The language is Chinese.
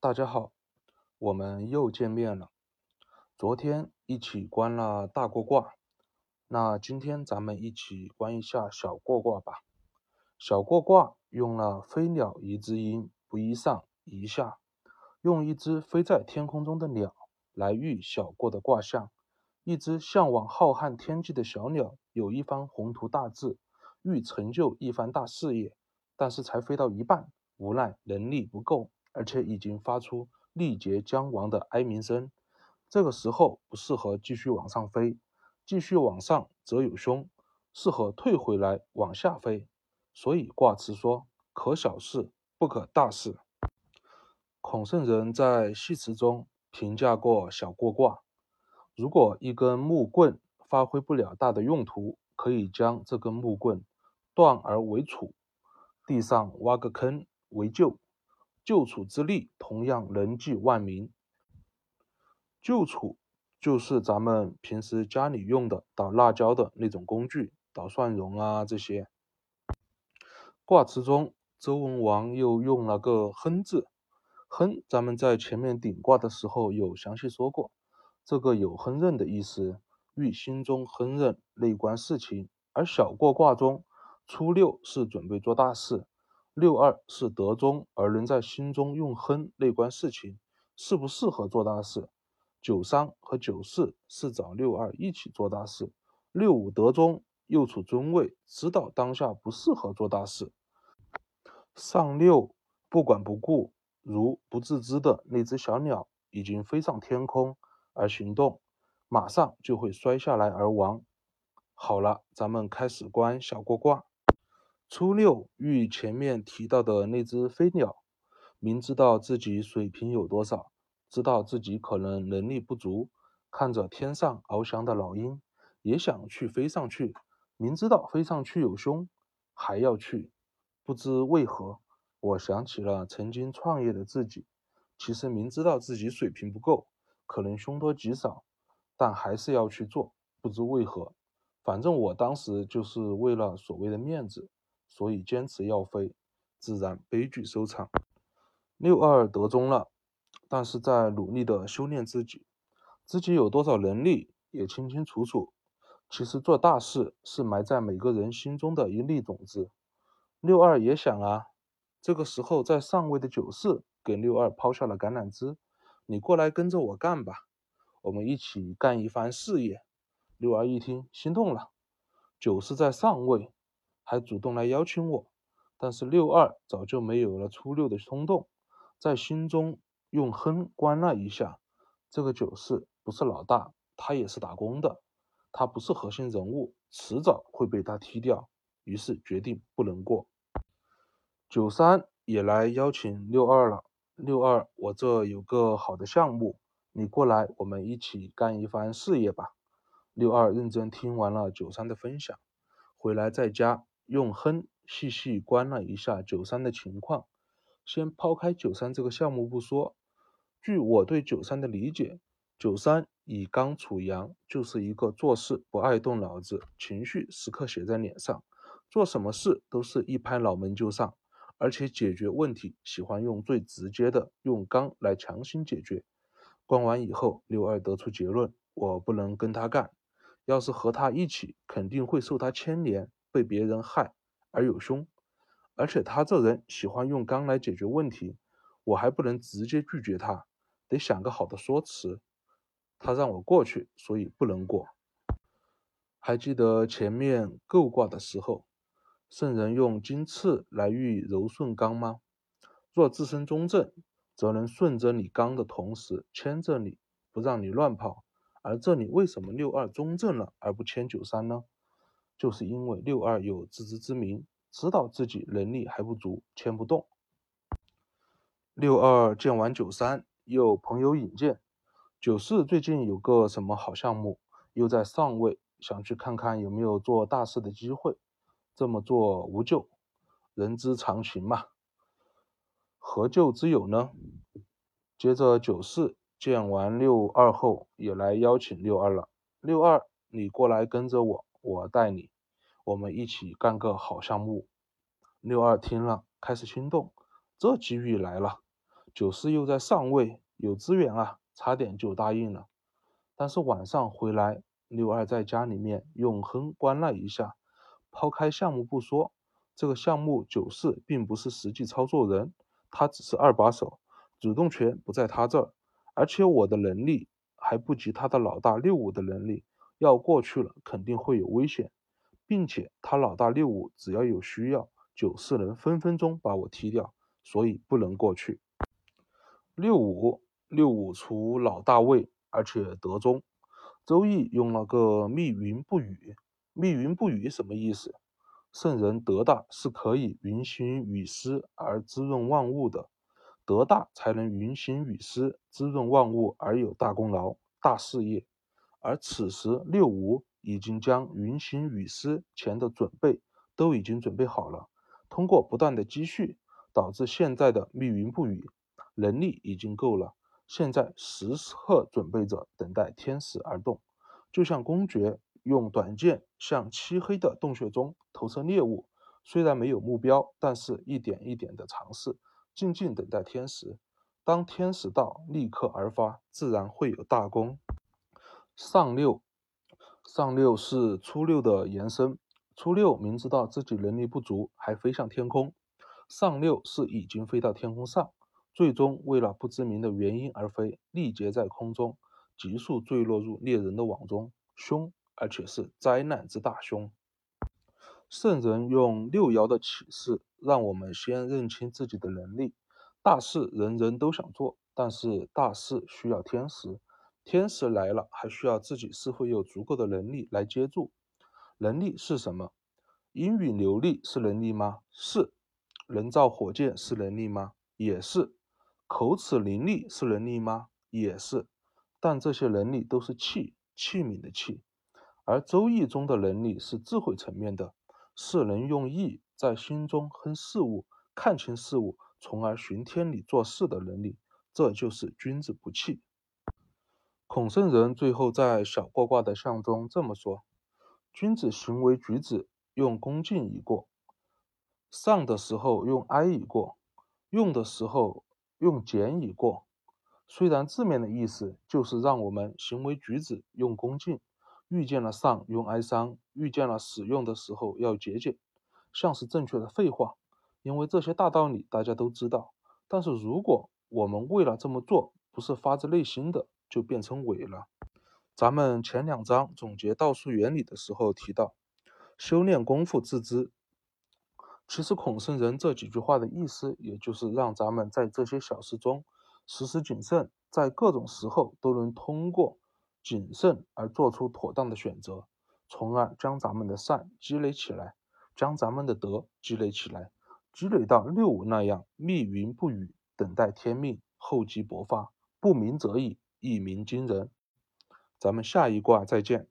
大家好，我们又见面了。昨天一起观了大过卦，那今天咱们一起观一下小过卦吧。小过卦用了飞鸟一之音，不一上一下，用一只飞在天空中的鸟来喻小过的卦象。一只向往浩瀚天际的小鸟，有一番宏图大志，欲成就一番大事业，但是才飞到一半，无奈能力不够，而且已经发出力竭将亡的哀鸣声。这个时候不适合继续往上飞，继续往上则有凶，适合退回来往下飞。所以卦辞说：“可小事，不可大事。”孔圣人在系辞中评价过小过卦。如果一根木棍发挥不了大的用途，可以将这根木棍断而为杵，地上挖个坑为臼，臼杵之力同样能济万民。臼杵就是咱们平时家里用的捣辣椒的那种工具，捣蒜蓉啊这些。卦辞中，周文王又用了个亨字，亨咱们在前面顶卦的时候有详细说过。这个有亨刃的意思，欲心中亨刃，内观事情。而小过卦中，初六是准备做大事，六二是德中，而能在心中用亨内观事情，适不适合做大事？九三和九四是找六二一起做大事，六五德中，又处尊位，知道当下不适合做大事。上六不管不顾，如不自知的那只小鸟，已经飞上天空。而行动，马上就会摔下来而亡。好了，咱们开始观小过卦。初六遇前面提到的那只飞鸟，明知道自己水平有多少，知道自己可能能力不足，看着天上翱翔的老鹰，也想去飞上去。明知道飞上去有凶，还要去，不知为何，我想起了曾经创业的自己，其实明知道自己水平不够。可能凶多吉少，但还是要去做，不知为何。反正我当时就是为了所谓的面子，所以坚持要飞，自然悲剧收场。六二得中了，但是在努力的修炼自己，自己有多少能力也清清楚楚。其实做大事是埋在每个人心中的一粒种子。六二也想啊，这个时候在上位的九四给六二抛下了橄榄枝。你过来跟着我干吧，我们一起干一番事业。六二一听，心动了。九是在上位，还主动来邀请我，但是六二早就没有了初六的冲动，在心中用哼关了一下。这个九四不是老大，他也是打工的，他不是核心人物，迟早会被他踢掉。于是决定不能过。九三也来邀请六二了。六二，我这有个好的项目，你过来，我们一起干一番事业吧。六二认真听完了九三的分享，回来在家用哼细细观了一下九三的情况。先抛开九三这个项目不说，据我对九三的理解，九三以刚处阳，就是一个做事不爱动脑子，情绪时刻写在脸上，做什么事都是一拍脑门就上。而且解决问题喜欢用最直接的，用刚来强行解决。关完以后，六二得出结论：我不能跟他干，要是和他一起，肯定会受他牵连，被别人害而有凶。而且他这人喜欢用刚来解决问题，我还不能直接拒绝他，得想个好的说辞。他让我过去，所以不能过。还记得前面构卦的时候？圣人用金翅来喻柔顺刚吗？若自身中正，则能顺着你刚的同时牵着你，不让你乱跑。而这里为什么六二中正了而不牵九三呢？就是因为六二有自知之明，知道自己能力还不足，牵不动。六二见完九三，又朋友引荐，九四最近有个什么好项目，又在上位，想去看看有没有做大事的机会。这么做无救，人之常情嘛。何救之有呢？接着九四见完六二后，也来邀请六二了。六二，你过来跟着我，我带你，我们一起干个好项目。六二听了，开始心动，这机遇来了。九四又在上位，有资源啊，差点就答应了。但是晚上回来，六二在家里面用亨关了一下，抛开项目不说，这个项目九四并不是实际操作人，他只是二把手，主动权不在他这儿，而且我的能力还不及他的老大六五的能力，要过去了肯定会有危险，并且他老大六五只要有需要，九四能分分钟把我踢掉，所以不能过去。六五六五除老大位。而且德中，周易用了个密云不雨。密云不雨什么意思？圣人德大是可以云行雨施而滋润万物的，德大才能云行雨施，滋润万物而有大功劳、大事业。而此时六五已经将云行雨施前的准备都已经准备好了，通过不断的积蓄，导致现在的密云不雨能力已经够了。现在时刻准备着等待天时而动，就像公爵用短剑向漆黑的洞穴中投射猎物，虽然没有目标，但是一点一点的尝试，静静等待天时。当天时到，立刻而发，自然会有大功。上六，上六是初六的延伸。初六明知道自己能力不足，还飞向天空。上六是已经飞到天空上。最终为了不知名的原因而飞，力竭在空中，急速坠落入猎人的网中，凶，而且是灾难之大凶。圣人用六爻的启示，让我们先认清自己的能力。大事人人都想做，但是大事需要天时，天时来了，还需要自己是否有足够的能力来接住。能力是什么？英语流利是能力吗？是。人造火箭是能力吗？也是。口齿伶俐是能力吗？也是，但这些能力都是器器皿的器，而周易中的能力是智慧层面的，是能用意在心中哼事物，看清事物，从而寻天理做事的能力，这就是君子不器。孔圣人最后在小过卦的象中这么说：君子行为举止用恭敬以过，上的时候用哀以过，用的时候。用俭以过，虽然字面的意思就是让我们行为举止用恭敬，遇见了上用哀伤，遇见了使用的时候要节俭，像是正确的废话，因为这些大道理大家都知道。但是如果我们为了这么做不是发自内心的，就变成伪了。咱们前两章总结道术原理的时候提到，修炼功夫自知。其实孔圣人这几句话的意思，也就是让咱们在这些小事中时时谨慎，在各种时候都能通过谨慎而做出妥当的选择，从而将咱们的善积累起来，将咱们的德积累起来，积累到六五那样密云不雨，等待天命，厚积薄发，不鸣则已，一鸣惊人。咱们下一卦再见。